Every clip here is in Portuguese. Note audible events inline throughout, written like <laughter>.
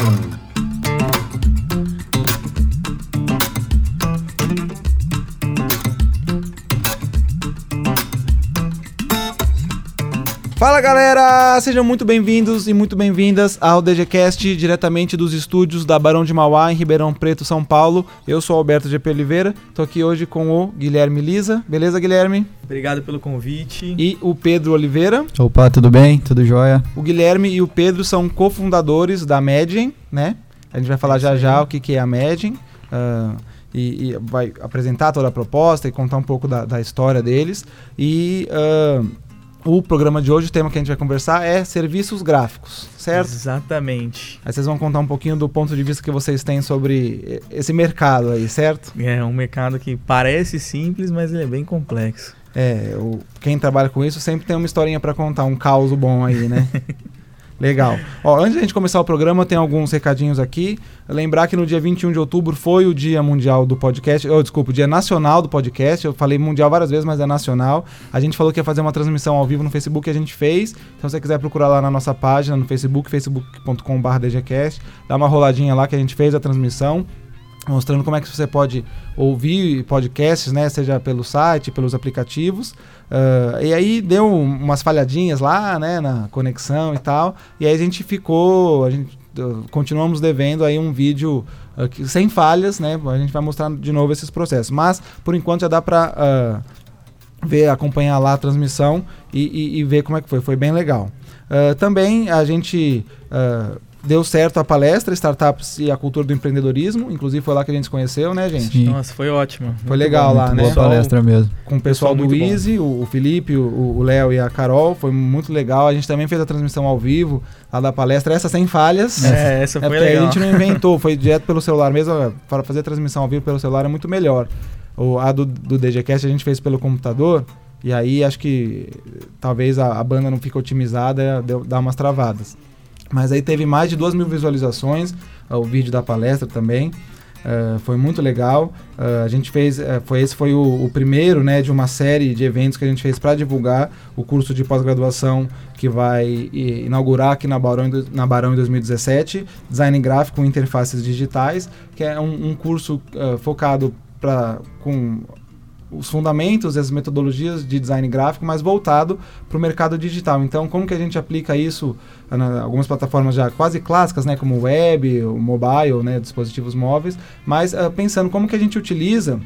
Boom. Fala galera, sejam muito bem-vindos e muito bem-vindas ao DGCast diretamente dos estúdios da Barão de Mauá em Ribeirão Preto, São Paulo. Eu sou Alberto GP Oliveira, tô aqui hoje com o Guilherme Lisa. Beleza, Guilherme? Obrigado pelo convite. E o Pedro Oliveira. Opa, tudo bem? Tudo jóia? O Guilherme e o Pedro são cofundadores da Medgen, né? A gente vai falar já já o que, que é a Medgen. Uh, e, e, vai apresentar toda a proposta e contar um pouco da, da história deles. E uh, o programa de hoje, o tema que a gente vai conversar é serviços gráficos, certo? Exatamente. Aí vocês vão contar um pouquinho do ponto de vista que vocês têm sobre esse mercado aí, certo? É um mercado que parece simples, mas ele é bem complexo. É, o, quem trabalha com isso sempre tem uma historinha para contar, um caos bom aí, né? <laughs> Legal. Ó, antes da gente começar o programa, tem alguns recadinhos aqui. Lembrar que no dia 21 de outubro foi o Dia Mundial do Podcast. Oh, desculpa, o Dia Nacional do Podcast. Eu falei mundial várias vezes, mas é nacional. A gente falou que ia fazer uma transmissão ao vivo no Facebook a gente fez. Então, se você quiser procurar lá na nossa página, no Facebook, facebook.com.br, dá uma roladinha lá que a gente fez a transmissão mostrando como é que você pode ouvir podcasts, né, seja pelo site, pelos aplicativos. Uh, e aí deu umas falhadinhas lá, né, na conexão e tal. E aí a gente ficou, a gente uh, continuamos devendo aí um vídeo uh, que, sem falhas, né? A gente vai mostrar de novo esses processos. Mas por enquanto já dá para ver, acompanhar lá a transmissão e, e, e, ver como é que foi. Foi bem legal. também a gente deu certo a palestra Startups e a Cultura do Empreendedorismo. Inclusive foi lá que a gente se conheceu, né, gente? Sim. Nossa, foi ótimo. Foi legal bom, lá, né? Boa palestra mesmo. Com o pessoal, pessoal do Easy, o, o, Felipe, o Léo e a Carol. Foi muito legal. A gente também fez a transmissão ao vivo lá da palestra. Essa sem falhas. É, essa é foi é legal. a gente não <laughs> inventou, foi direto pelo celular mesmo. Para fazer a transmissão ao vivo pelo celular é muito melhor. O, a do, do DGCast a gente fez pelo computador. E aí acho que talvez a, a banda não fica otimizada, deu, dá umas travadas. Mas aí teve mais de duas mil visualizações, o vídeo da palestra também. Uh, foi muito legal. Uh, a gente fez, uh, foi esse foi o, o, primeiro, né, de uma série de eventos que a gente fez para divulgar o curso de pós-graduação que vai inaugurar aqui na Barão, na Barão em 2017, Design Gráfico e Interfaces Digitais, que é um, um curso focado para com os fundamentos e as metodologias de design gráfico, mas voltado para o mercado digital. Então, como que a gente aplica isso em algumas plataformas já quase clássicas, né, como web, mobile, né, dispositivos móveis, mas uh, pensando como que a gente utiliza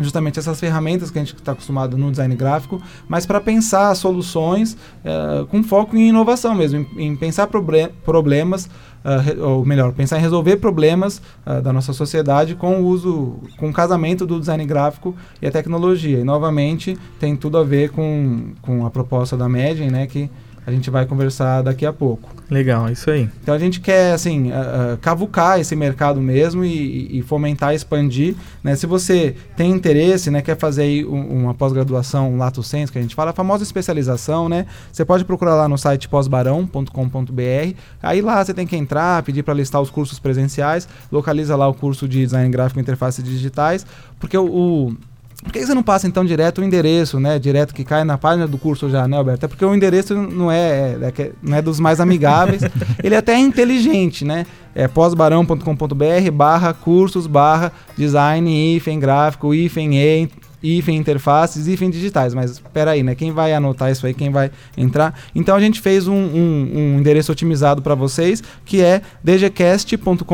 justamente essas ferramentas que a gente está acostumado no design gráfico, mas para pensar soluções uh, com foco em inovação mesmo, em, em pensar problemas, uh, ou melhor, pensar em resolver problemas uh, da nossa sociedade com o uso, com o casamento do design gráfico e a tecnologia. E novamente tem tudo a ver com, com a proposta da Medien, né, que a gente vai conversar daqui a pouco. Legal, isso aí. Então a gente quer assim uh, uh, cavucar esse mercado mesmo e, e, fomentar, expandir. Né? Se você tem interesse, né, quer fazer aí um, uma pós-graduação lato sensu, que a gente fala, a famosa especialização, né? Você pode procurar lá no site pós-barão.com.br. Aí lá você tem que entrar, pedir para listar os cursos presenciais, localiza lá o curso de design gráfico e interfaces digitais, porque o, o por que você não passa então direto o endereço, né? Direto que cai na página do curso já, né, Alberto? É porque o endereço não é, é, é não é dos mais amigáveis. <laughs> ele é até inteligente, né? É pós-barão.com.br barra cursos barra design, hífen gráfico, hífen e, hífen interfaces, hífen digitais. Mas espera aí, né? Quem vai anotar isso aí? Quem vai entrar? Então a gente fez um, um, um endereço otimizado para vocês, que é dgcast.com.br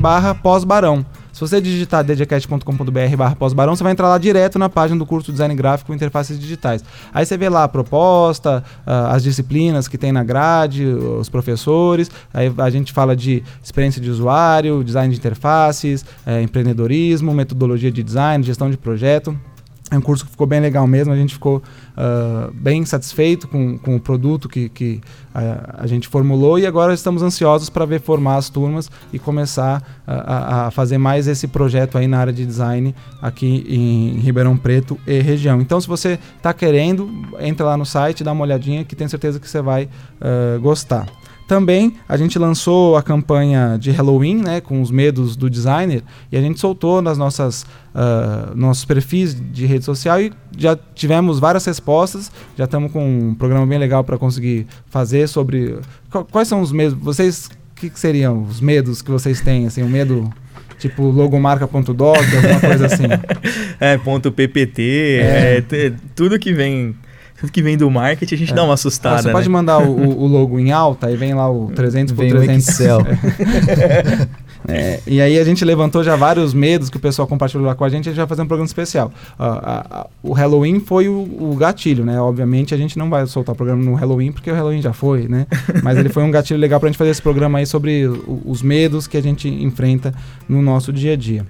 barra pós-barão. Se você digitar djcast.com.br barra pós-barão, você vai entrar lá direto na página do curso de Design Gráfico e Interfaces Digitais. Aí você vê lá a proposta, uh, as disciplinas que tem na grade, os professores, aí a gente fala de experiência de usuário, design de interfaces, eh, empreendedorismo, metodologia de design, gestão de projeto. É um curso que ficou bem legal mesmo, a gente ficou uh, bem satisfeito com, com o produto que, que a, a gente formulou e agora estamos ansiosos para ver formar as turmas e começar a, a, fazer mais esse projeto aí na área de design aqui em Ribeirão Preto e região. Então, se você está querendo, entra lá no site, dá uma olhadinha que tenho certeza que você vai uh, gostar. Também a gente lançou a campanha de Halloween, né, com os medos do designer, e a gente soltou nas nossas uh, nossos perfis de rede social e já tivemos várias respostas. Já estamos com um programa bem legal para conseguir fazer sobre quais são os medos. Vocês que, que seriam os medos que vocês têm? Assim, o medo tipo logomarca.doc, alguma coisa assim? <laughs> É, ponto .ppt, É. é, tudo que vem tudo <laughs> que vem do marketing a gente dá uma Ah, assustada, você né? pode mandar o, <laughs> o- logo em alta e vem lá o 300 por Vem o 300. Excel. <laughs> É, e aí a gente levantou já vários medos que o pessoal compartilhou lá com a gente e a gente vai fazer um programa especial. Ah, a- a- o Halloween foi o, o gatilho, né? Obviamente a gente não vai soltar o programa no Halloween porque o Halloween já foi, né? Mas ele foi um gatilho legal pra gente fazer esse programa aí sobre o- os medos que a gente enfrenta no nosso dia a dia.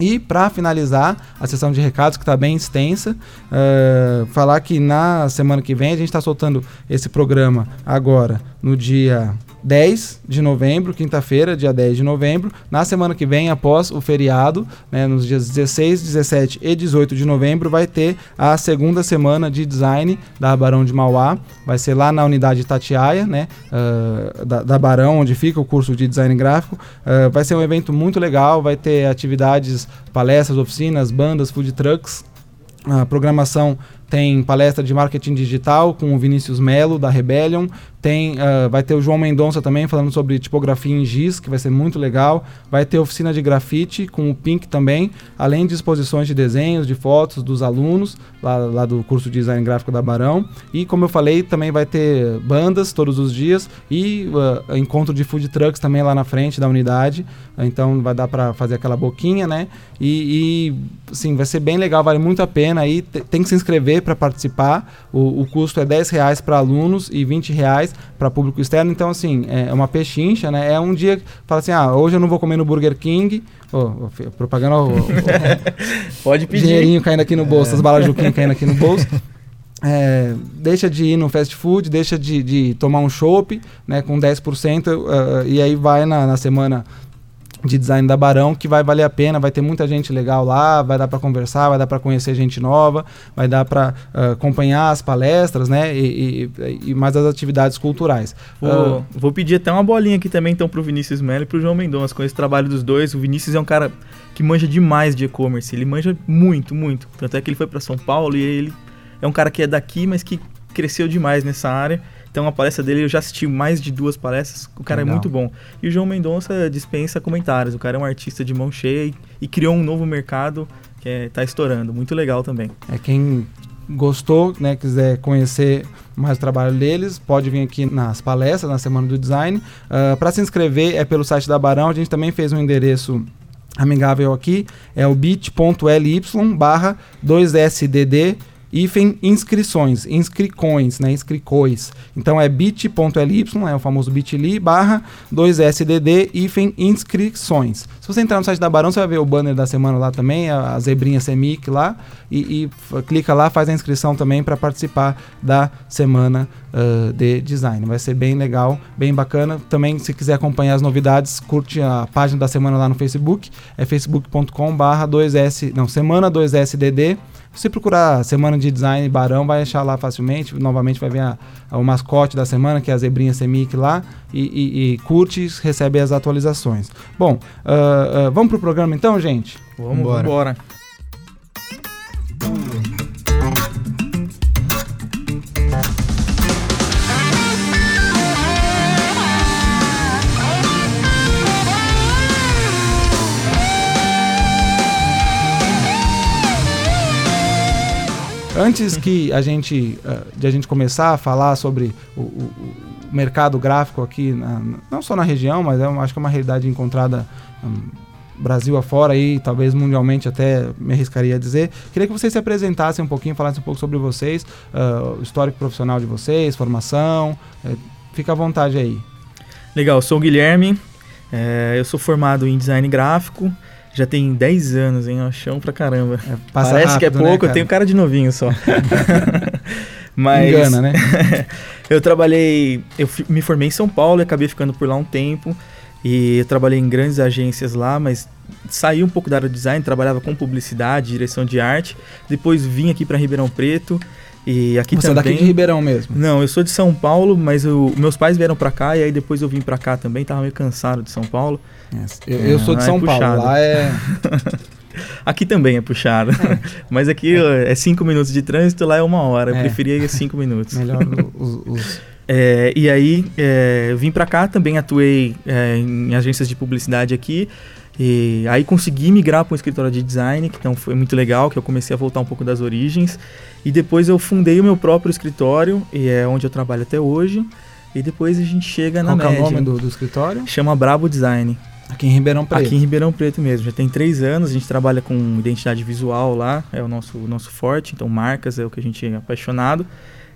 E para finalizar a sessão de recados, que está bem extensa, eh, falar que na semana que vem a gente está soltando esse programa agora no dia 10 de novembro, quinta-feira, dia 10 de novembro. Na semana que vem, após o feriado, né, nos dias 16, 17 e 18 de novembro, vai ter a segunda semana de design da Barão de Mauá. Vai ser lá na unidade Tatiaia, né, ah, da, da Barão, onde fica o curso de design gráfico. Ah, vai ser um evento muito legal, vai ter atividades, palestras, oficinas, bandas, food trucks. A programação tem palestra de marketing digital com o Vinícius Melo, da Rebellion. Tem, ah, vai ter o João Mendonça também falando sobre tipografia em giz, que vai ser muito legal. Vai ter oficina de grafite com o Pink também, além de exposições de desenhos, de fotos dos alunos lá, lá do curso de design gráfico da Barão. E como eu falei, também vai ter bandas todos os dias e ah, encontro de food trucks também lá na frente da unidade. Então vai dar para fazer aquela boquinha, né? E, e sim, vai ser bem legal, vale muito a pena aí. Te- Tem que se inscrever para participar. O, o custo é 10 reais para alunos e 20 reais para público externo. Então, assim, é uma pechincha, né? É um dia que fala assim: ah, hoje eu não vou comer no Burger King. Fi- propaganda, ô, ô, <laughs> Pode pedir. dinheirinho caindo aqui no bolso, as balas Juquinha caindo aqui no bolso. <laughs> É, deixa de ir no fast food, deixa de, de tomar um chopp né, com 10%, uh, e aí vai na, na semana de design da Barão, que vai valer a pena, vai ter muita gente legal lá, vai dar para conversar, vai dar para conhecer gente nova, vai dar para acompanhar as palestras, né, e, e, e mais as atividades culturais. Vou, Ah, vou pedir até uma bolinha aqui também, então, pro Vinícius Melo e pro João Mendonça, com esse trabalho dos dois. O Vinícius é um cara que manja demais de e-commerce, ele manja muito, muito. Tanto é que ele foi para São Paulo e ele é um cara que é daqui, mas que cresceu demais nessa área. Então a palestra dele eu já assisti mais de duas palestras, o cara Legal. é muito bom. E o João Mendonça dispensa comentários, o cara é um artista de mão cheia e, e criou um novo mercado que é, tá estourando, muito legal também. É quem gostou, né, quiser conhecer mais o trabalho deles, pode vir aqui nas palestras, na Semana do Design. Para se inscrever é pelo site da Barão, a gente também fez um endereço amigável aqui, é o bit.ly barra 2sdd hífen inscrições, inscricoins, né, inscricois. Então é bit.ly, é o famoso bit.ly, barra 2sdd, hífen inscrições. Se você entrar no site da Barão, você vai ver o banner da semana lá também, a, a zebrinha Semic lá, e, e clica lá, faz a inscrição também para participar da semana ah, de design. Vai ser bem legal, bem bacana. Também, se quiser acompanhar as novidades, curte a página da semana lá no Facebook, é facebook.com barra 2s, não, semana 2sdd, se procurar Semana de Design Barão, vai achar lá facilmente. Novamente vai ver a- a- o mascote da semana, que é a zebrinha Semic lá. E, e- e curte, recebe as atualizações. Bom, ah, ah, vamos pro programa então, gente? Vamos embora. Antes que a gente, ah, de a gente começar a falar sobre o, o- o mercado gráfico aqui, na- não só na região, mas é, acho que é uma realidade encontrada hum, Brasil afora e talvez mundialmente até me arriscaria a dizer. Queria que vocês se apresentassem um pouquinho, falassem um pouco sobre vocês, o histórico profissional de vocês, formação. eh, fica à vontade aí. Legal, sou o Guilherme, é, eu sou formado em design gráfico, já tem 10 anos, hein? Ó, chão pra caramba. É, passa Parece que é rápido, né, pouco, eu cara? tenho cara de novinho só. <laughs> Mas Engana, né? <laughs> eu trabalhei, eu me formei em São Paulo e acabei ficando por lá um tempo. E eu trabalhei em grandes agências lá, mas saí um pouco da área de design, trabalhava com publicidade, direção de arte. Depois vim aqui para Ribeirão Preto e aqui Você é também. daqui de Ribeirão mesmo. Não, eu sou de São Paulo, mas eu- meus pais vieram pra cá e aí depois eu vim pra cá também, tava meio cansado de São Paulo. Eu, eu sou de é São Paulo, puxado. lá é... <laughs> Aqui também é puxado, <laughs> mas aqui é cinco minutos de trânsito, lá é uma hora. Eu É. preferia ir cinco minutos. Melhor <laughs> os, os É, e aí é, vim para cá, também atuei é, em agências de publicidade aqui. E aí consegui migrar para um escritório de design, que então foi muito legal, que eu comecei a voltar um pouco das origens. E depois eu fundei o meu próprio escritório, e é onde eu trabalho até hoje. E depois a gente chega Qual na que é média. o nome do, do escritório? Chama Brabo Design. Aqui em Ribeirão Preto. Aqui em Ribeirão Preto mesmo. Já tem três anos, a gente trabalha com identidade visual lá, é o nosso, o nosso forte, então marcas é o que a gente é apaixonado.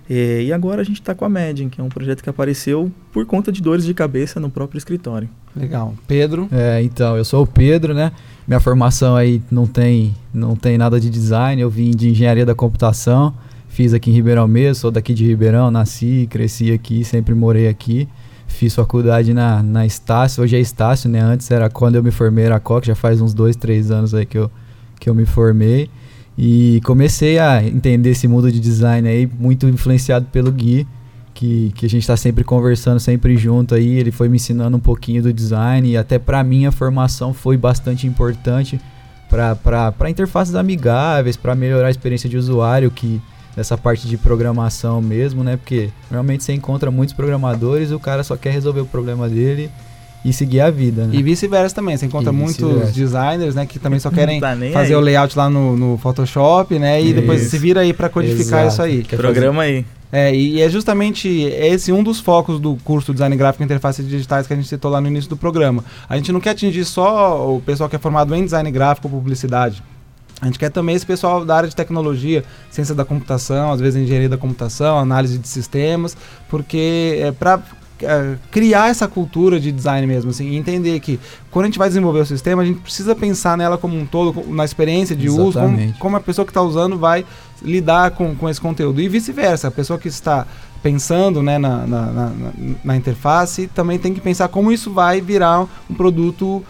E, e agora a gente está com a Medin, que é um projeto que apareceu por conta de dores de cabeça no próprio escritório. Legal. Pedro? É, então, eu sou o Pedro, né? Minha formação aí não tem, não tem nada de design, eu vim de engenharia da computação, fiz aqui em Ribeirão mesmo, sou daqui de Ribeirão, nasci, cresci aqui, sempre morei aqui. Fiz faculdade na, na Estácio, hoje é Estácio, né? Antes era quando eu me formei, era COC, já faz uns dois, três anos aí que eu, que eu me formei. E comecei a entender esse mundo de design aí, muito influenciado pelo Gui, que, que a gente está sempre conversando, sempre junto aí. Ele foi me ensinando um pouquinho do design e até para mim a formação foi bastante importante para interfaces amigáveis, para melhorar a experiência de usuário, que dessa parte de programação mesmo, né? Porque realmente você encontra muitos programadores, o cara só quer resolver o problema dele e seguir a vida, né? E vice-versa também. Você encontra muitos designers, né, que também só querem Tá fazer aí. o layout lá no, no Photoshop, né? E depois Isso. se vira aí para codificar Exato. isso aí. Quer Programa aí. É, e é justamente esse um dos focos do curso Design Gráfico e Interfaces Digitais que a gente citou lá no início do programa. A gente não quer atingir só o pessoal que é formado em design gráfico ou publicidade. A gente quer também esse pessoal da área de tecnologia, ciência da computação, às vezes engenharia da computação, análise de sistemas, porque é para criar essa cultura de design mesmo, assim, e entender que quando a gente vai desenvolver o sistema, a gente precisa pensar nela como um todo, na experiência de uso, como, Exatamente. como a pessoa que está usando vai lidar com, com esse conteúdo. E vice-versa, a pessoa que está pensando né, na, na, na- na interface também tem que pensar como isso vai virar um produto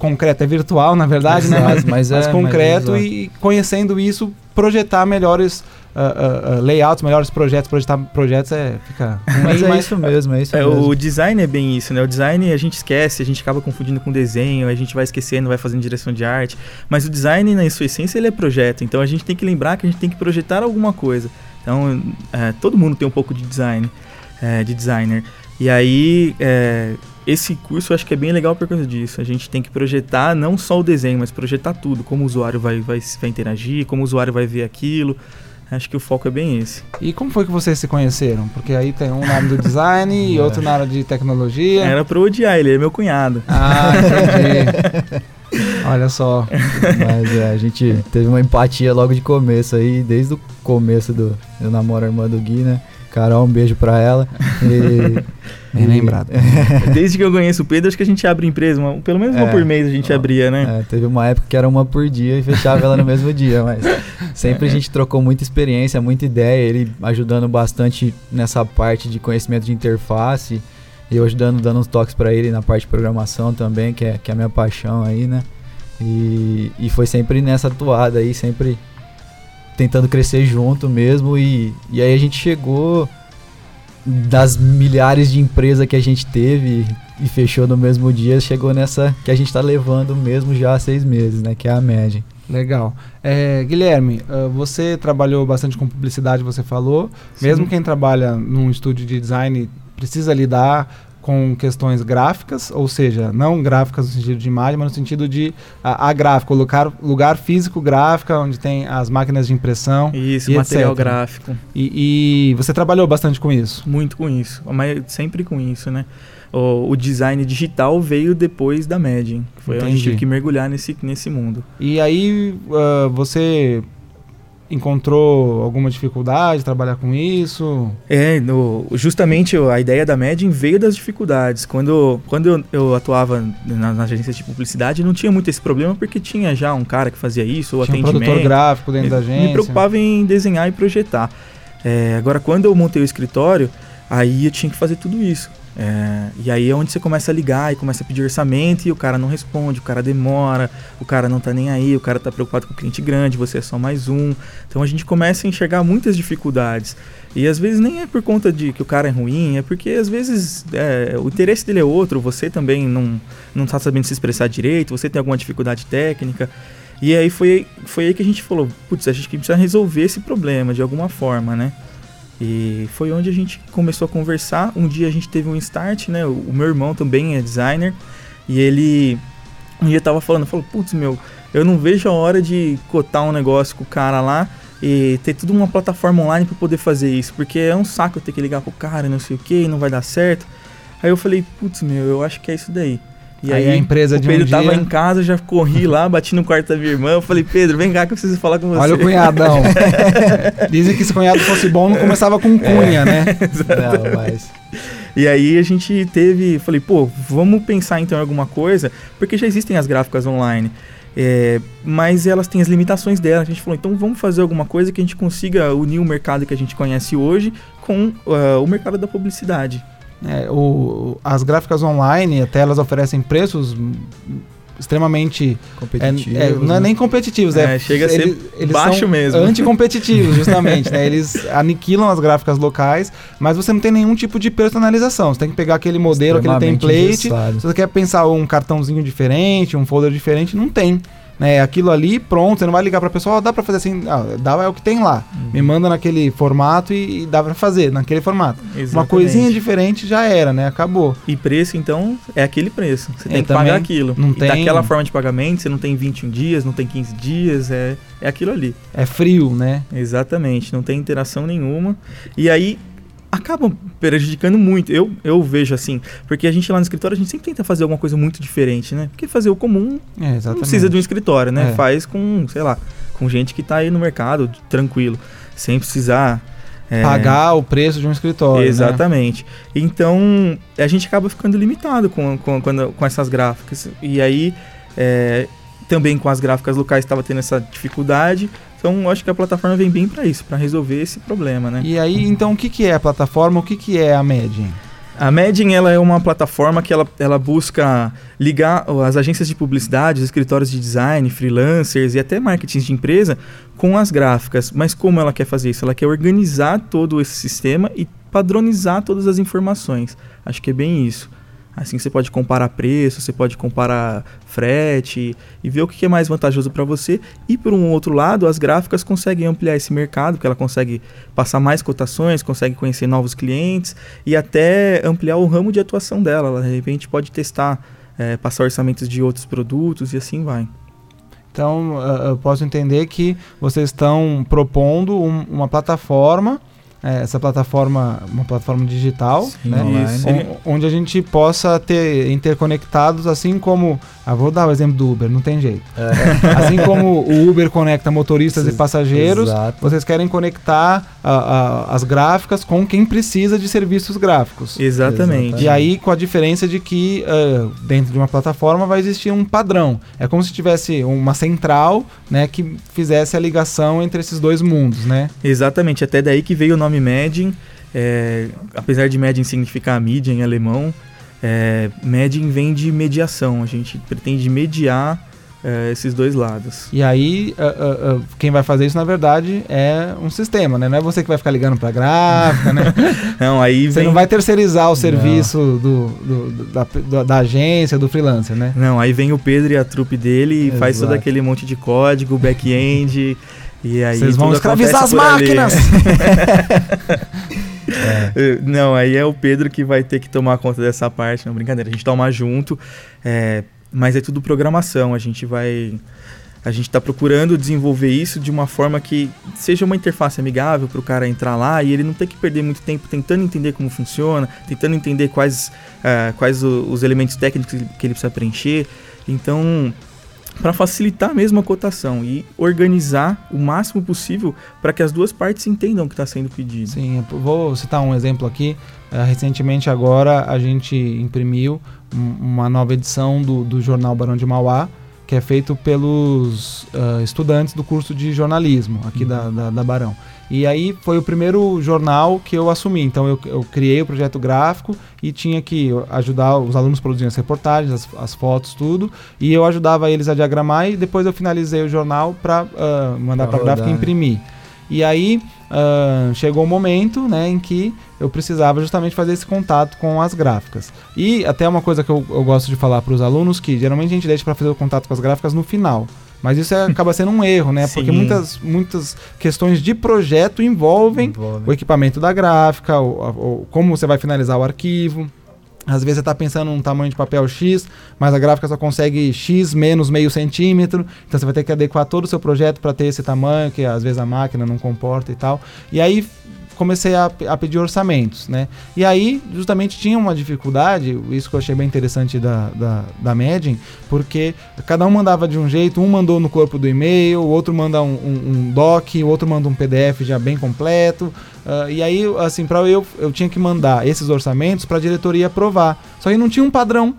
concreto, é virtual na verdade, né? Exato, Mas, mas mas é, concreto mas é e conhecendo isso, projetar melhores ah, ah, layouts, melhores projetos. Projetar projetos é fica Mas é isso mesmo, é isso É, mesmo. o design é bem isso, né? O design a gente esquece, a gente acaba confundindo com desenho, a gente vai esquecendo, vai fazendo direção de arte. Mas o design, na sua essência, ele é projeto. Então a gente tem que lembrar que a gente tem que projetar alguma coisa. Então, é, todo mundo tem um pouco de design, é, de designer. E aí, é, esse curso eu acho que é bem legal por causa disso. A gente tem que projetar não só o desenho, mas projetar tudo. Como o usuário vai, vai, vai interagir, como o usuário vai ver aquilo. Acho que o foco é bem esse. E como foi que vocês se conheceram? Porque aí tem um na área do design e <laughs> É. outro na área de tecnologia. Era pra eu odiar, ele é meu cunhado. Ah, entendi. <laughs> Olha só. Mas é, a gente teve uma empatia logo de começo aí, desde o começo do. Eu namoro a irmã do Gui, né? Carol, um beijo pra ela. E, <laughs> Bem e- lembrado. <laughs> Desde que eu conheço o Pedro, acho que a gente abre empresa, uma- pelo menos uma É. por mês a gente Ó, abria, né? É, teve uma época que era uma por dia e fechava ela no mesmo dia, mas sempre a gente trocou muita experiência, muita ideia, ele ajudando bastante nessa parte de conhecimento de interface, e eu ajudando, dando uns toques pra ele na parte de programação também, que é, que é a minha paixão aí, né? E, e foi sempre nessa toada aí, sempre tentando crescer junto mesmo, e, e aí a gente chegou das milhares de empresas que a gente teve e fechou no mesmo dia, chegou nessa que a gente tá levando mesmo já há seis meses, né? Que é a média. Legal. É, Guilherme, ah, você trabalhou bastante com publicidade, você falou. Mesmo quem trabalha num estúdio de design precisa lidar com questões gráficas, ou seja, não gráficas no sentido de imagem, mas no sentido de a, a gráfico, lugar, lugar físico gráfica, onde tem as máquinas de impressão. Isso, e material etc. gráfico. E, e você trabalhou bastante com isso. Muito com isso. Mas sempre com isso, né? O, o design digital veio depois da Medin. Foi onde a gente Entendi. tive que mergulhar nesse, nesse mundo. E aí ah, você encontrou alguma dificuldade de trabalhar com isso? É, no- justamente a ideia da Medin veio das dificuldades. Quando, quando eu, eu atuava na, na agência de publicidade, não tinha muito esse problema, porque tinha já um cara que fazia isso, o Tinha um atendimento. produtor gráfico dentro da me, agência? me preocupava em desenhar e projetar. É, agora, quando eu montei o escritório, aí eu tinha que fazer tudo isso. É, e aí é onde você começa a ligar e começa a pedir orçamento e o cara não responde, o cara demora, o cara não tá nem aí, o cara tá preocupado com o cliente grande, você é só mais um. Então a gente começa a enxergar muitas dificuldades. E às vezes nem é por conta de que o cara é ruim, é porque às vezes é, o interesse dele é outro, você também não, não tá sabendo se expressar direito, você tem alguma dificuldade técnica. E aí foi, foi aí que a gente falou, putz, a gente precisa resolver esse problema de alguma forma, né? E foi onde a gente começou a conversar. Um dia a gente teve um start, né? O, meu irmão também é designer e ele um dia tava falando, falou, putz, meu, eu não vejo a hora de cotar um negócio com o cara lá e ter tudo uma plataforma online para poder fazer isso, porque é um saco eu ter que ligar pro cara, não sei o que, não vai dar certo. Aí eu falei, putz, meu, eu acho que é isso daí. E aí, aí a empresa de Pedro um tava dia... em casa, já corri lá, bati no quarto da minha irmã, eu falei, Pedro, vem cá que eu preciso falar com você. Olha o cunhadão. <laughs> Dizem que se cunhado fosse bom, não começava com cunha, é. né? não, mas... E aí a gente teve, falei, pô, vamos pensar então em alguma coisa, porque já existem as gráficas online. É, mas elas têm as limitações delas. A gente falou, então vamos fazer alguma coisa que a gente consiga unir o mercado que a gente conhece hoje com uh, o mercado da publicidade. É, o, as gráficas online, até elas oferecem preços extremamente competitivos. É, é, não é nem competitivos, é, é chega a ser eles, eles baixo mesmo. Anticompetitivos, justamente. né? <laughs> Eles aniquilam as gráficas locais, mas você não tem nenhum tipo de personalização. Você tem que pegar aquele modelo, aquele template. Se você quer pensar um cartãozinho diferente, um folder diferente, não tem né, aquilo ali, pronto, você não vai ligar para a pessoa, oh, dá para fazer assim, ah, dá é o que tem lá. Uhum. Me manda naquele formato e, e dá para fazer naquele formato. Exatamente. Uma coisinha diferente já era, né? Acabou. E preço então é aquele preço. Você é, tem que pagar aquilo. Não tem... daquela forma de pagamento, você não tem 21 dias, não tem 15 dias, é é aquilo ali. É frio, né? Exatamente, não tem interação nenhuma. E aí acabam prejudicando muito. Eu, eu vejo assim, porque a gente lá no escritório, a gente sempre tenta fazer alguma coisa muito diferente, né? Porque fazer o comum é, não precisa de um escritório, né? É. Faz com, sei lá, com gente que está aí no mercado, tranquilo, sem precisar... É... Pagar o preço de um escritório. Né? Exatamente. Né? Então, a gente acaba ficando limitado com, com, com, com essas gráficas. E aí, é, também com as gráficas locais estava tendo essa dificuldade. Então, acho que a plataforma vem bem para isso, para resolver esse problema, né? E aí, então, o que, que é a plataforma? O que, que é a Medin? A Medin ela é uma plataforma que ela, ela busca ligar as agências de publicidade, os escritórios de design, freelancers e até marketing de empresa com as gráficas. Mas como ela quer fazer isso? Ela quer organizar todo esse sistema e padronizar todas as informações. Acho que é bem isso. Assim você pode comparar preço, você pode comparar frete e ver o que é mais vantajoso para você. E por um outro lado, as gráficas conseguem ampliar esse mercado, porque ela consegue passar mais cotações, consegue conhecer novos clientes e até ampliar o ramo de atuação dela. Ela, de repente pode testar, é, passar orçamentos de outros produtos e assim vai. Então, eu posso entender que vocês estão propondo um, uma plataforma é, essa plataforma, uma plataforma digital, Sim, né? onde a gente possa ter interconectados, assim como. Ah, vou dar o exemplo do Uber, não tem jeito. É. <laughs> Assim como o Uber conecta motoristas e passageiros, Exato. vocês querem conectar a, a, as gráficas com quem precisa de serviços gráficos. Exatamente. E aí, com a diferença de que uh, dentro de uma plataforma vai existir um padrão. É como se tivesse uma central né, que fizesse a ligação entre esses dois mundos, né? Exatamente. Até daí que veio o nome nome Medin, é, apesar de Medin significar mídia em alemão, é, Medin vem de mediação. A gente pretende mediar é, esses dois lados. E aí, uh, uh, uh, quem vai fazer isso, na verdade, é um sistema, né? Não é você que vai ficar ligando para gráfica, né? <laughs> não, aí Você vem... não vai terceirizar o serviço do, do, do da, da, agência, do freelancer, né? Não, aí vem o Pedro e a trupe dele e Exato. faz todo aquele monte de código, back-end... E aí Vocês vão escravizar as máquinas! <laughs> <laughs> é. <laughs> Não, aí é o Pedro que vai ter que tomar conta dessa parte. Não, brincadeira, a gente toma junto. É, mas é tudo programação. A gente vai. A gente está procurando desenvolver isso de uma forma que seja uma interface amigável para o cara entrar lá e ele não ter que perder muito tempo tentando entender como funciona, tentando entender quais, uh, quais o, os elementos técnicos que ele precisa preencher. Então, para facilitar mesmo a cotação e organizar o máximo possível para que as duas partes entendam o que está sendo pedido. Sim, vou citar um exemplo aqui. Uh, recentemente agora a gente imprimiu um, uma nova edição do, do jornal Barão de Mauá, que é feito pelos uh, estudantes do curso de jornalismo aqui uhum. da, da, da Barão. E aí foi o primeiro jornal que eu assumi. Então eu, eu criei o projeto gráfico e tinha que ajudar os alunos a produzir as reportagens, as, as, fotos, tudo. E eu ajudava eles a diagramar e depois eu finalizei o jornal para uh, ah, mandar para a gráfica e imprimir. E aí uh, chegou o um momento né, em que eu precisava justamente fazer esse contato com as gráficas. E até uma coisa que eu, eu gosto de falar para os alunos, que geralmente a gente deixa para fazer o contato com as gráficas no final. Mas isso é, <laughs> acaba sendo um erro, né? Porque Sim. muitas, muitas questões de projeto envolvem Envolve. o equipamento da gráfica, o, o- como você vai finalizar o arquivo. Às vezes você está pensando num tamanho de papel X, mas a gráfica só consegue X menos meio centímetro. Então você vai ter que adequar todo o seu projeto para ter esse tamanho, que às vezes a máquina não comporta e tal. E aí comecei a, a pedir orçamentos, né? E aí, justamente, tinha uma dificuldade, isso que eu achei bem interessante da, da, da Medin, porque cada um mandava de um jeito, um mandou no corpo do e-mail, o outro manda um, um, um doc, o outro manda um PDF já bem completo. ah, e aí, assim, para eu, eu tinha que mandar esses orçamentos para a diretoria aprovar. Só que não tinha um padrão.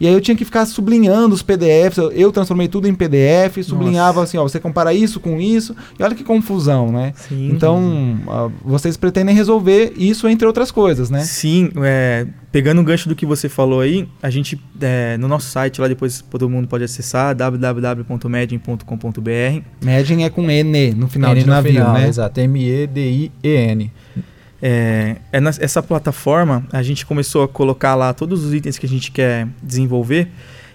E aí eu tinha que ficar sublinhando os PDFs, eu, eu transformei tudo em PDF, sublinhava assim, ó, você compara isso com isso, e olha que confusão, né? Sim. Então, vocês pretendem resolver isso entre outras coisas, né? Sim, é, pegando o gancho do que você falou aí, a gente, é, no nosso site lá depois todo mundo pode acessar, www.medin.com.br. Medin é com N no final N de no navio, final, né? Exato, M-E-D-I-E-N. É, é essa plataforma, a gente começou a colocar lá todos os itens que a gente quer desenvolver.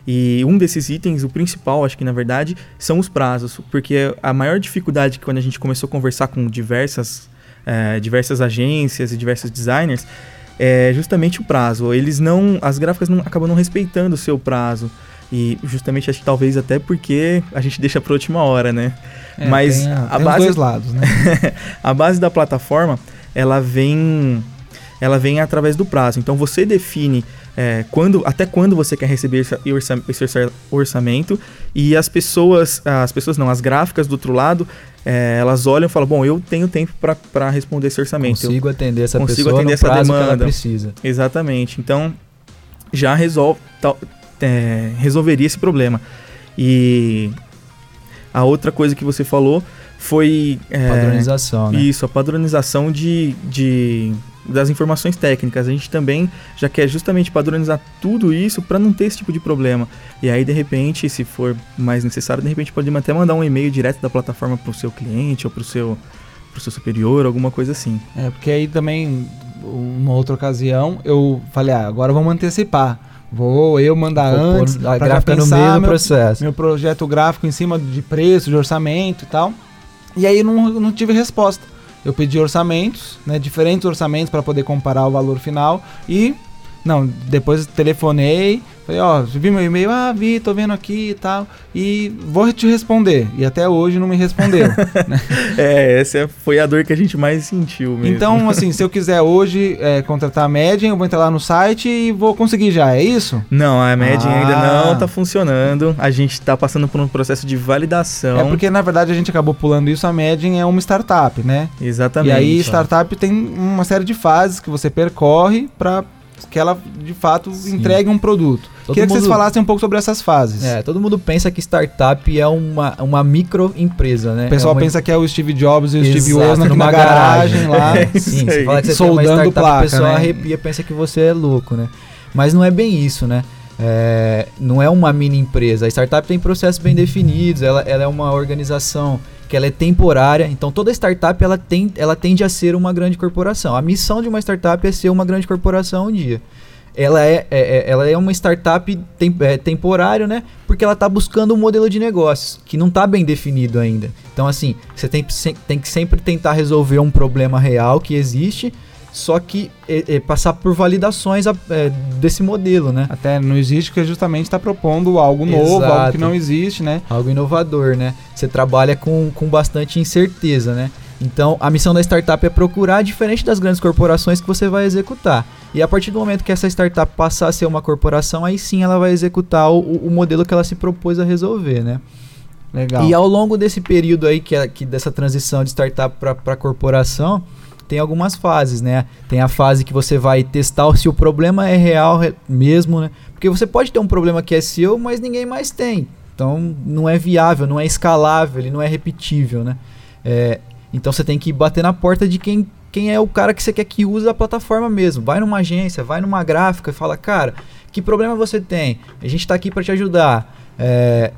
E um desses itens, o principal, acho que na verdade, são os prazos. Porque a maior dificuldade que quando a gente começou a conversar com diversas, é, diversas agências e diversos designers é justamente o prazo. Eles não. As gráficas não, acabam não respeitando o seu prazo. E justamente acho que talvez até porque a gente deixa para última hora, né? É, Mas tem, a tem base- dois lados, né? <laughs> a base da plataforma ela vem ela vem através do prazo. Então você define é, quando até quando você quer receber esse orça- esse orça- orçamento e as pessoas as pessoas não as gráficas do outro lado é, elas olham e falam bom eu tenho tempo para responder esse orçamento. Eu- Consigo atender essa consigo atender essa demanda. precisa. Exatamente. Então já resolve tal- é, resolveria esse problema. E a outra coisa que você falou foi é, Padronização, né? isso, a padronização de, de- das informações técnicas. A gente também já quer justamente padronizar tudo isso para não ter esse tipo de problema. E aí, de repente, se for mais necessário, de repente pode até mandar um e-mail direto da plataforma para o seu cliente ou para o seu, pro seu superior, alguma coisa assim. É, porque aí também, uma outra ocasião, eu falei, ah, agora vamos antecipar. Vou eu mandar Vou antes, a gráfica no pensar meio do meu, processo. meu projeto gráfico em cima de preço, de orçamento e tal. E aí não, não tive resposta. Eu pedi orçamentos, né, diferentes orçamentos para poder comparar o valor final e não, depois telefonei, falei, ó, viu meu e-mail? Ah, vi, tô vendo aqui e tal. E vou te responder. E até hoje não me respondeu. <laughs> É, essa foi a dor que a gente mais sentiu mesmo. então, assim, se eu quiser hoje é, contratar a Medium, eu vou entrar lá no site e vou conseguir já, é isso? Não, a Medin Ah. ainda não tá funcionando. A gente tá passando por um processo de validação. É porque, na verdade, a gente acabou pulando isso, a Medium é uma startup, né? Exatamente. E aí, startup tem uma série de fases que você percorre para que ela, de fato, Sim. entregue um produto. Todo Queria que vocês mundo- falassem um pouco sobre essas fases. É, todo mundo pensa que startup é uma, uma microempresa, né? O pessoal é uma... pensa que é o Steve Jobs e o Steve Exato, Wozniak numa na garagem lá. <laughs> É. Sim, Isso você fala que você tem uma Soldando startup, placa, o pessoal né? arrepia, pensa que você é louco, né? Mas não é bem isso, né? É, não é uma mini empresa. A startup tem processos bem definidos, ela, ela é uma organização que ela é temporária. Então toda startup ela, tem, ela tende a ser uma grande corporação. A missão de uma startup é ser uma grande corporação um dia. Ela é, é- é- ela é uma startup tem, é, temporária, né? Porque ela está buscando um modelo de negócios que não está bem definido ainda. Então, assim, você tem, tem que sempre tentar resolver um problema real que existe, só que é, é, passar por validações é, desse modelo, né? Até não existe, porque justamente está propondo algo novo, Exato. algo que não existe, né? Algo inovador, né? Você trabalha com, com bastante incerteza, né? Então, a missão da startup é procurar diferente das grandes corporações que você vai executar. E a partir do momento que essa startup passar a ser uma corporação, aí sim ela vai executar o, o modelo que ela se propôs a resolver, né? Legal. E ao longo desse período aí, que, é, que dessa transição de startup para corporação, tem algumas fases, né? Tem a fase que você vai testar se o problema é real re- mesmo, né? Porque você pode ter um problema que é seu, mas ninguém mais tem. Então não é viável, não é escalável, ele não é repetível, né? É, então você tem que bater na porta de quem, quem é o cara que você quer que use a plataforma mesmo. Vai numa agência, vai numa gráfica e fala, cara, que problema você tem? A gente está aqui para te ajudar. É,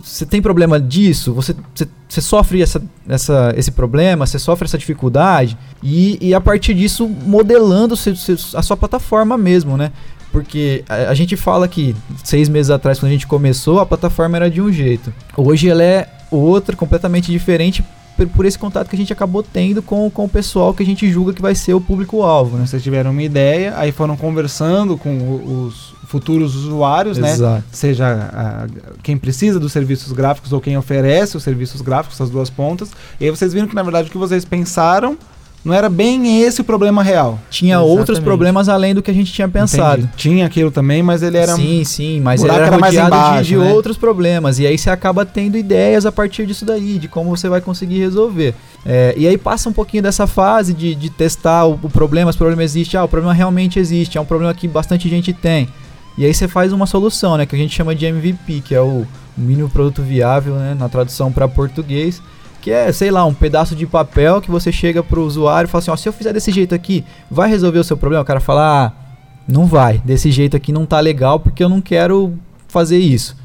você tem problema disso? Você, você, você sofre essa, essa, esse problema? Você sofre essa dificuldade? E, e a partir disso, modelando a sua plataforma mesmo, né? Porque a, a gente fala que seis meses atrás, quando a gente começou, a plataforma era de um jeito. Hoje ela é outra, completamente diferente por, por esse contato que a gente acabou tendo com, com o pessoal que a gente julga que vai ser o público-alvo. Né? Vocês tiveram uma ideia, aí foram conversando com os futuros usuários, né? Exato. Seja a- quem precisa dos serviços gráficos ou quem oferece os serviços gráficos, as duas pontas. E aí vocês viram que, na verdade, o que vocês pensaram não era bem esse o problema real. Tinha Exatamente. outros problemas além do que a gente tinha pensado. Entendi. Tinha aquilo também, mas ele era. Sim, sim, mas ele era era mais rodeado de- embaixo, de, né? outros problemas. E aí você acaba tendo ideias a partir disso daí, de como você vai conseguir resolver. É, e aí passa um pouquinho dessa fase de, de testar o, o problema, se o problema existe. Ah, o problema realmente existe, é um problema que bastante gente tem. E aí você faz uma solução, né? Que a gente chama de MVP, que é o mínimo produto viável, né? Na tradução para português. Que é, sei lá, um pedaço de papel que você chega pro usuário e fala assim, ó, se eu fizer desse jeito aqui, vai resolver o seu problema? O cara fala, ah, não vai, desse jeito aqui não tá legal porque eu não quero fazer isso.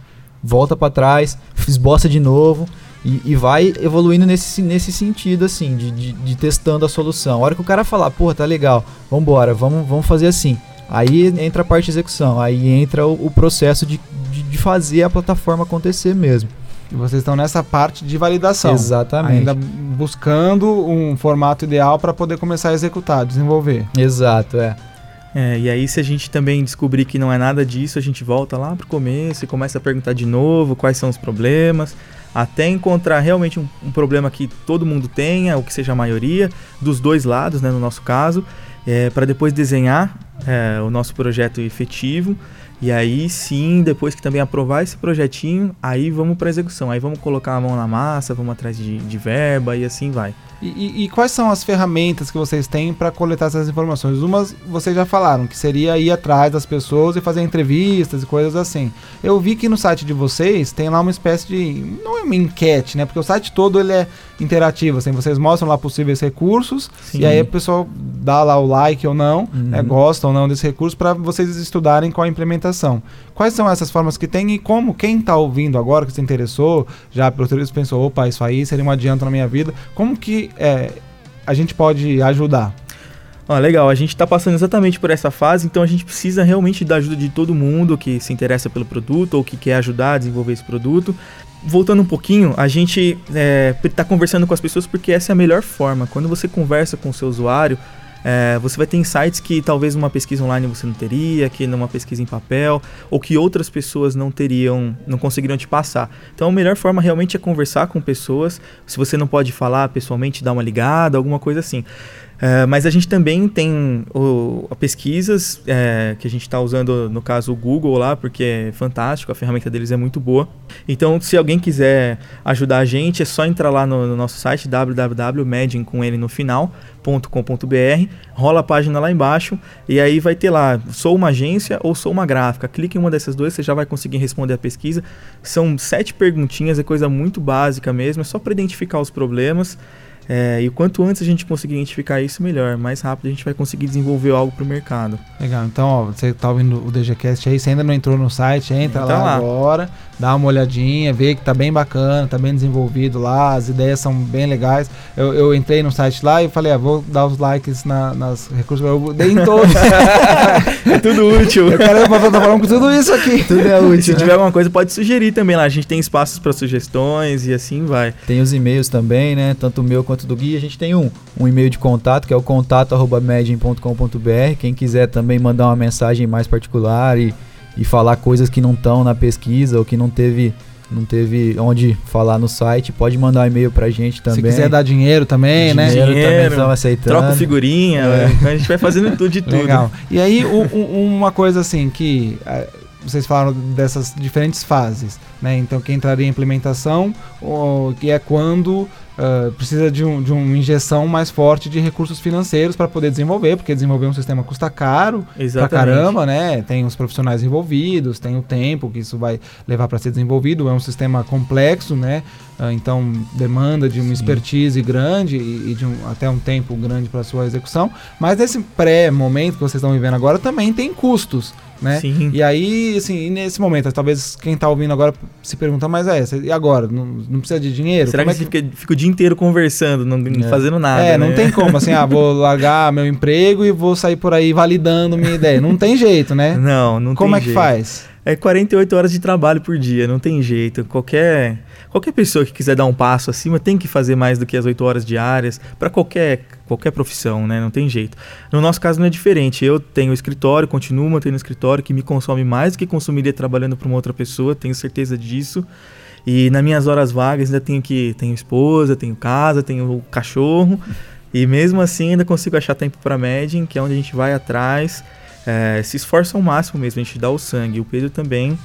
Volta pra trás, esboça de novo e, e vai evoluindo nesse, nesse sentido, assim, de, de, de testando a solução. A hora que o cara falar, porra, tá legal, vambora, vamos, vamos fazer assim. Aí entra a parte de execução, aí entra o, o processo de, de, de fazer a plataforma acontecer mesmo. E vocês estão nessa parte de validação. Exatamente. Ainda buscando um formato ideal para poder começar a executar, desenvolver. Exato, é. É, e aí se a gente também descobrir que não é nada disso, a gente volta lá pro começo e começa a perguntar de novo quais são os problemas, até encontrar realmente um, um problema que todo mundo tenha, ou que seja a maioria, dos dois lados, né, no nosso caso, para depois desenhar é, o nosso projeto efetivo. E aí sim, depois que também aprovar esse projetinho, aí vamos para execução. Aí vamos colocar a mão na massa, vamos atrás de, de verba e assim vai. E, e- e quais são as ferramentas que vocês têm para coletar essas informações? Umas vocês já falaram, que seria ir atrás das pessoas e fazer entrevistas e coisas assim. Eu vi que no site de vocês tem lá uma espécie de. não é uma enquete, né? Porque o site todo ele é interativo, assim, vocês mostram lá possíveis recursos Sim. e aí o pessoal dá lá o like ou não, Uhum. né, gosta ou não desse recurso para vocês estudarem qual a implementação. Quais são essas formas que tem e como quem está ouvindo agora, que se interessou, já pelo serviço pensou, opa, isso aí seria um adianto na minha vida, como que é, a gente pode ajudar? Ó, legal, a gente está passando exatamente por essa fase, então a gente precisa realmente da ajuda de todo mundo que se interessa pelo produto ou que quer ajudar a desenvolver esse produto. Voltando um pouquinho, a gente está conversando com as pessoas porque essa é a melhor forma. Quando você conversa com o seu usuário, é, você vai ter insights que talvez numa pesquisa online você não teria, que numa pesquisa em papel, ou que outras pessoas não teriam, não conseguiriam te passar. Então a melhor forma realmente é conversar com pessoas. Se você não pode falar pessoalmente, dá uma ligada, alguma coisa assim. É, mas a gente também tem o, pesquisas é, que a gente está usando, no caso, o Google lá, porque é fantástico, a ferramenta deles é muito boa. Então, se alguém quiser ajudar a gente, é só entrar lá no, no nosso site www.medin com ele no final .com.br, rola a página lá embaixo e aí vai ter lá, sou uma agência ou sou uma gráfica. Clique em uma dessas duas, você já vai conseguir responder a pesquisa. São sete perguntinhas, é coisa muito básica mesmo, é só para identificar os problemas. É, e quanto antes a gente conseguir identificar isso, melhor. Mais rápido a gente vai conseguir desenvolver algo para o mercado. Legal, então ó, você tá ouvindo o DGCast aí, você ainda não entrou no site, entra, Entra lá, lá. agora, dá uma olhadinha, vê que tá bem bacana, tá bem desenvolvido lá, as ideias são bem legais. Eu, eu entrei no site lá e falei, ah, vou dar os likes na- nas recursos, eu dei em todos. <laughs> É tudo útil. eu quero uma plataforma com tudo isso aqui. Tudo é útil. Se né? tiver alguma coisa, pode sugerir também lá. A gente tem espaços para sugestões e assim vai. Tem os e-mails também, né? Tanto o meu quanto do Gui. A gente tem um, um e-mail de contato, que é o contato.medin.com.br. Quem quiser também mandar uma mensagem mais particular e, e falar coisas que não estão na pesquisa ou que não teve, não teve onde falar no site, pode mandar um e-mail pra gente também. Se quiser dar dinheiro também, né? dinheiro, também Dinheiro, estamos aceitando. Troca figurinha, É. a gente vai fazendo tudo de tudo. Legal. E aí, u- u- uma coisa assim que eh, vocês falaram dessas diferentes fases, né? Então, que entraria em implementação, ou, que é quando ah, precisa de, um, de uma injeção mais forte de recursos financeiros para poder desenvolver, porque desenvolver um sistema custa caro pra Exatamente. caramba, né? Tem os profissionais envolvidos, tem o tempo que isso vai levar para ser desenvolvido, é um sistema complexo, né? Ah, então demanda de uma Sim. expertise grande e, e de um- até um tempo grande para sua execução. Mas nesse pré-momento que vocês estão vivendo agora também tem custos. Né? Sim. E aí, assim, nesse momento, talvez quem tá ouvindo agora se pergunta, mas é, e agora? Não, não precisa de dinheiro? Será Como que é você fica, fica o dia inteiro conversando, não, não fazendo nada? É, não né? tem como, assim, ah, vou <laughs> largar meu emprego e vou sair por aí validando minha ideia. Não tem jeito, né? <laughs> Não, não Como tem é que jeito. faz? É 48 horas de trabalho por dia, não tem jeito. Qualquer, qualquer pessoa que quiser dar um passo acima tem que fazer mais do que as 8 horas diárias para qualquer, qualquer profissão, né? Não tem jeito. No nosso caso não é diferente. Eu tenho escritório, continuo mantendo escritório que me consome mais do que consumiria trabalhando para uma outra pessoa, tenho certeza disso. E nas minhas horas vagas ainda tenho que tenho esposa, tenho casa, tenho cachorro. E mesmo assim ainda consigo achar tempo para Medin, que é onde a gente vai atrás é, se esforça ao máximo mesmo, a gente dá o sangue. O Pedro também.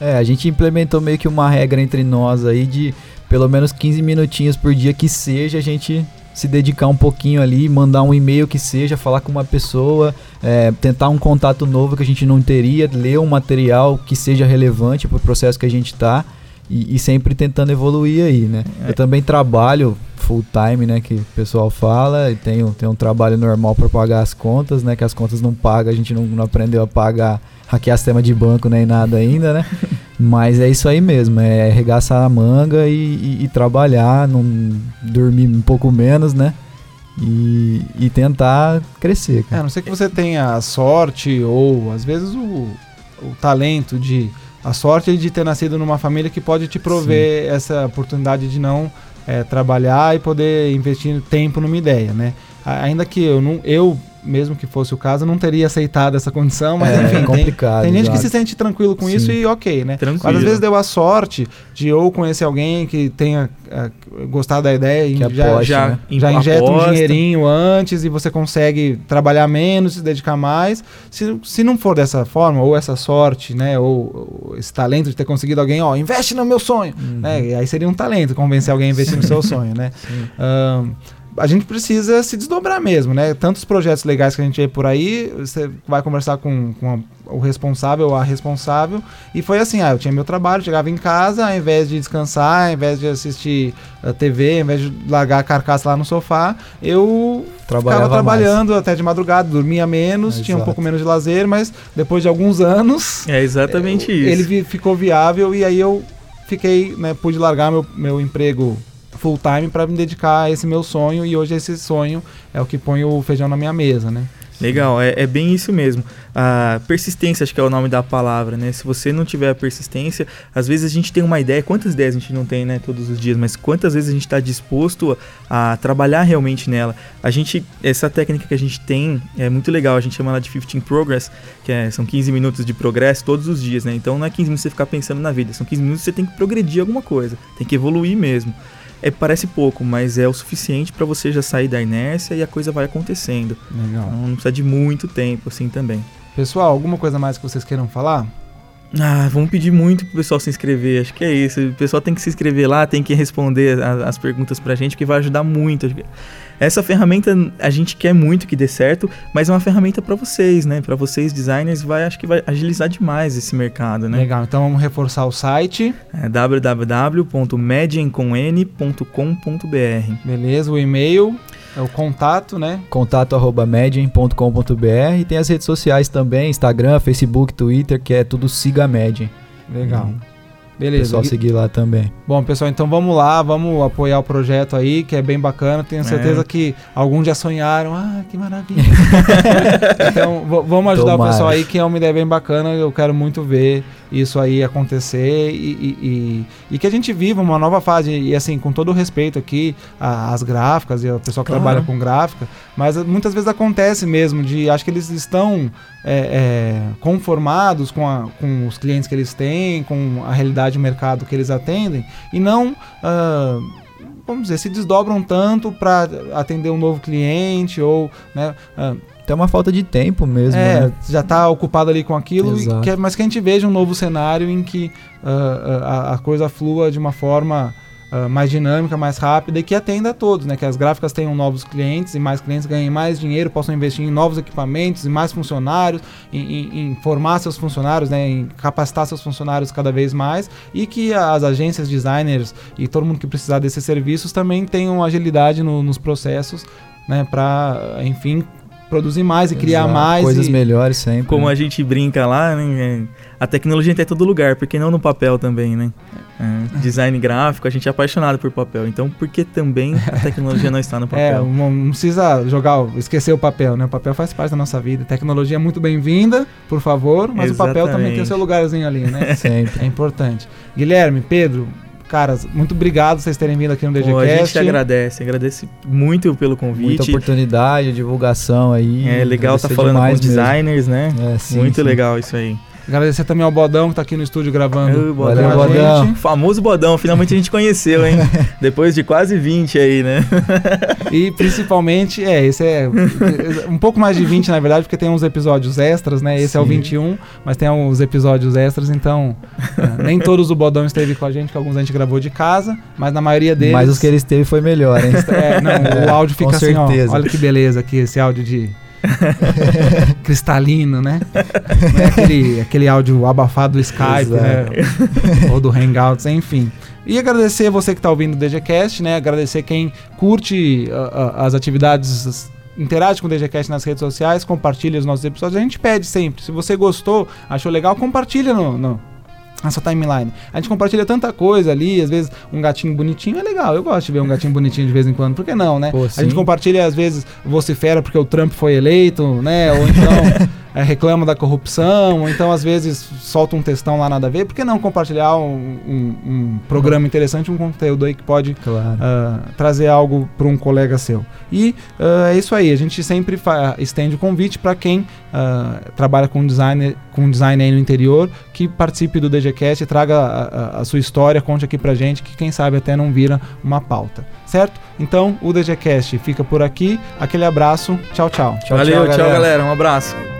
É, a gente implementou meio que uma regra entre nós aí de pelo menos 15 minutinhos por dia que seja a gente se dedicar um pouquinho ali, mandar um e-mail que seja, falar com uma pessoa, é, tentar um contato novo que a gente não teria, ler um material que seja relevante para o processo que a gente está e, e, sempre tentando evoluir aí, né? É. Eu também trabalho full time, né, que o pessoal fala, e tenho, tenho um trabalho normal para pagar as contas, né, que as contas não pagam, a gente não, não aprendeu a pagar, hackear sistema de banco nem nada ainda, né? <laughs> Mas é isso aí mesmo, é arregaçar a manga e, e, e trabalhar, não dormir um pouco menos, né? E, e, tentar crescer. Cara. É, a não ser que você tenha a sorte ou às vezes o, o talento de a sorte de ter nascido numa família que pode te prover Sim. essa oportunidade de não é, trabalhar e poder investir tempo numa ideia, né? Ainda que eu não, eu mesmo que fosse o caso, não teria aceitado essa condição, mas é, enfim, é complicado, tem, tem gente que se sente tranquilo com Sim. isso e ok, né? Tranquilo. Mas às vezes deu a sorte de ou conhecer alguém que tenha uh, gostado da ideia e que já, já, né? já injeta um Aposta. dinheirinho antes e você consegue trabalhar menos, se dedicar mais. Se, se não for dessa forma, ou essa sorte, né? Ou, ou esse talento de ter conseguido alguém, ó, investe no meu sonho. Uhum. Né? E aí seria um talento convencer alguém a investir no seu sonho, né? Um, a gente precisa se desdobrar mesmo, né? Tantos projetos legais que a gente vê por aí, você vai conversar com, com a, o responsável ou a responsável, e foi assim, ah, eu tinha meu trabalho, chegava em casa, ao invés de descansar, ao invés de assistir a TV, ao invés de largar a carcaça lá no sofá, eu Trabalhava ficava trabalhando até de madrugada, dormia menos, É, tinha um pouco menos de lazer, mas depois de alguns anos, É exatamente é, isso. ele vi- ficou viável e aí eu fiquei, né, pude largar meu, meu emprego full time para me dedicar a esse meu sonho e hoje esse sonho é o que põe o feijão na minha mesa, né? Legal, é, é bem isso mesmo. A persistência, acho que é o nome da palavra, né? Se você não tiver a persistência, às vezes a gente tem uma ideia, quantas ideias a gente não tem, né, todos os dias, mas quantas vezes a gente está disposto a, a trabalhar realmente nela. A gente, essa técnica que a gente tem é muito legal, a gente chama ela de 15 Progress, que é- são 15 minutos de progresso todos os dias, né? Então não é 15 minutos você ficar pensando na vida, são 15 minutos você tem que progredir alguma coisa, tem que evoluir mesmo. É, parece pouco, mas é o suficiente para você já sair da inércia e a coisa vai acontecendo. Legal. Então não precisa de muito tempo assim também. Pessoal, alguma coisa mais que vocês queiram falar? Ah, vamos pedir muito pro pessoal se inscrever. Acho que é isso. O pessoal tem que se inscrever lá, tem que responder a- as perguntas pra gente, que vai ajudar muito. Essa ferramenta a gente quer muito que dê certo, mas é uma ferramenta pra vocês, né? Pra vocês designers, vai acho que vai agilizar demais esse mercado, né? Legal, então vamos reforçar o site, É beleza? O e-mail, é o contato, né? contato arroba medium.com.br e tem as redes sociais também, Instagram, Facebook, Twitter, que é tudo Siga Medium. Legal. Uhum. Beleza. Pessoal E- seguir lá também. Bom, pessoal, então vamos lá, vamos apoiar o projeto aí, que é bem bacana. Tenho certeza É. que alguns já sonharam. Ah, que maravilha. <laughs> então, vamos ajudar Tomara. o pessoal aí, que é uma ideia bem bacana. Eu quero muito ver isso aí acontecer e, e- e- e que a gente viva uma nova fase. E assim, com todo o respeito aqui às gráficas e ao pessoal que Claro. trabalha com gráfica, mas muitas vezes acontece mesmo de acho que eles estão é, é, conformados com, a- com os clientes que eles têm, com a realidade do mercado que eles atendem e não, ah, vamos dizer, se desdobram tanto para atender um novo cliente ou, né, ah, Tem uma falta de tempo mesmo, é, né? já está ocupado ali com aquilo, e que- mas que a gente veja um novo cenário em que ah, a, a coisa flua de uma forma ah, mais dinâmica, mais rápida e que atenda a todos, né? Que as gráficas tenham novos clientes e mais clientes ganhem mais dinheiro, possam investir em novos equipamentos e mais funcionários, em, em- em formar seus funcionários, né? Em capacitar seus funcionários cada vez mais e que as agências, designers e todo mundo que precisar desses serviços também tenham agilidade no- nos processos, né? Para, enfim, produzir mais e criar Exato, mais. Coisas e- melhores sempre. Como né? a gente brinca lá, né? é, A tecnologia tá em todo lugar, porque não no papel também, né? É, design gráfico, a gente é apaixonado por papel. Então, por que também a <laughs> tecnologia não está no É, papel? não, não precisa jogar, esquecer o papel, né? O papel faz parte da nossa vida. Tecnologia é muito bem-vinda, por favor, mas o papel também tem o seu Exatamente. lugarzinho ali, né? <laughs> Sempre. é importante. Guilherme, Pedro, caras, muito obrigado vocês terem vindo aqui no Pô, a gente DGCast. agradece, agradece muito pelo Muita convite. oportunidade, divulgação aí. É legal estar Agradecer falando com os mesmo. designers, né? É, sim, muito sim. legal isso aí. Agradecer também ao Bodão que tá aqui no estúdio gravando. Ô, Valeu, com a Bodão. gente. Famoso Bodão, finalmente a gente conheceu, hein? <laughs> Depois de quase 20 aí, né? <laughs> E principalmente, é, esse é um pouco mais de 20, na verdade, porque tem uns episódios extras, né? Esse é o Sim. 21, mas tem uns episódios extras, então é, nem todos o Bodão esteve com a gente, que alguns a gente gravou de casa, mas na maioria deles. Mas os que ele esteve foi melhor, hein? É, não, o áudio <laughs> Com fica assim, ó. certeza. Olha que beleza aqui, esse áudio de. <laughs> cristalino, né? Não é aquele, aquele áudio abafado do Skype, né? Ou do Hangouts, enfim. E agradecer você que está ouvindo o DGCast, né? Agradecer quem curte ah, ah, as atividades. Interage com o DGCast nas redes sociais, compartilha os nossos episódios. A gente pede sempre. Se você gostou, achou legal, compartilha no, no, na sua timeline. A gente compartilha tanta coisa ali, às vezes um gatinho bonitinho é legal. Eu gosto de ver um gatinho bonitinho de vez em quando, por que não, né? Pô, a gente compartilha, às vezes, vocifera porque o Trump foi eleito, né? Ou então <laughs> é, reclama da corrupção, ou então, às vezes, solta um textão lá nada a ver. Por que não compartilhar um, um- um programa interessante, um conteúdo aí que pode Claro. ah, trazer algo para um colega seu. E ah, é isso aí, a gente sempre estende o convite para quem ah, trabalha com design, com design aí no interior, que participe do DGCast, traga a, a- a sua história, conte aqui pra gente, que quem sabe até não vira uma pauta, certo? Então, o DGCast fica por aqui, aquele abraço, tchau, tchau. Tchau, Valeu, tchau, tchau, galera. galera. Um abraço.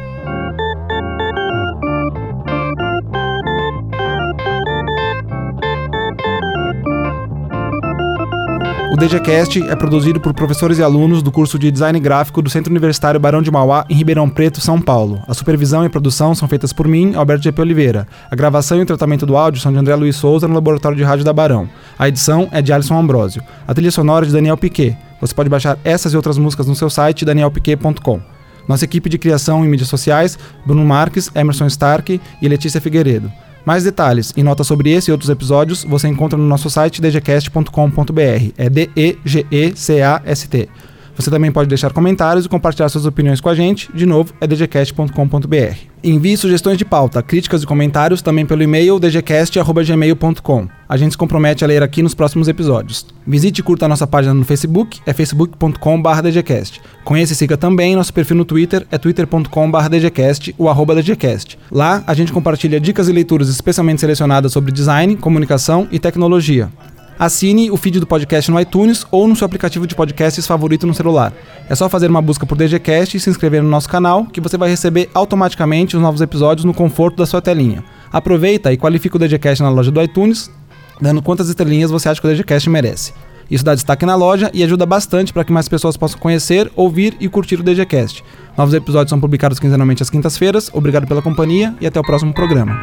DGCast é produzido por professores e alunos do curso de Design Gráfico do Centro Universitário Barão de Mauá, em Ribeirão Preto, São Paulo. A supervisão e produção são feitas por mim, Alberto GP Oliveira. A gravação e o tratamento do áudio são de André Luiz Souza, no Laboratório de Rádio da Barão. A edição é de Alisson Ambrosio. A trilha sonora é de Daniel Piquet. Você pode baixar essas e outras músicas no seu site, danielpiquet.com. Nossa equipe de criação em mídias sociais, Bruno Marques, Emerson Stark e Letícia Figueiredo. Mais detalhes e notas sobre esse e outros episódios você encontra no nosso site dgcast.com.br. É D-E-G-E-C-A-S-T. Você também pode deixar comentários e compartilhar suas opiniões com a gente. De novo, é dgcast.com.br. Envie sugestões de pauta, críticas e comentários também pelo e-mail dgcast.gmail.com. A gente se compromete a ler aqui nos próximos episódios. Visite e curta a nossa página no Facebook, é facebook.com.br dgcast. Conheça e siga também nosso perfil no Twitter, é twitter.com.br dgcast, o arroba dgcast. Lá, a gente compartilha dicas e leituras especialmente selecionadas sobre design, comunicação e tecnologia. Assine o feed do podcast no iTunes ou no seu aplicativo de podcasts favorito no celular. É só fazer uma busca por DGCast e se inscrever no nosso canal, que você vai receber automaticamente os novos episódios no conforto da sua telinha. Aproveita e qualifica o DGCast na loja do iTunes, dando quantas estrelinhas você acha que o DGCast merece. Isso dá destaque na loja e ajuda bastante para que mais pessoas possam conhecer, ouvir e curtir o DGCast. Novos episódios são publicados quinzenalmente às quintas-feiras. Obrigado pela companhia e até o próximo programa.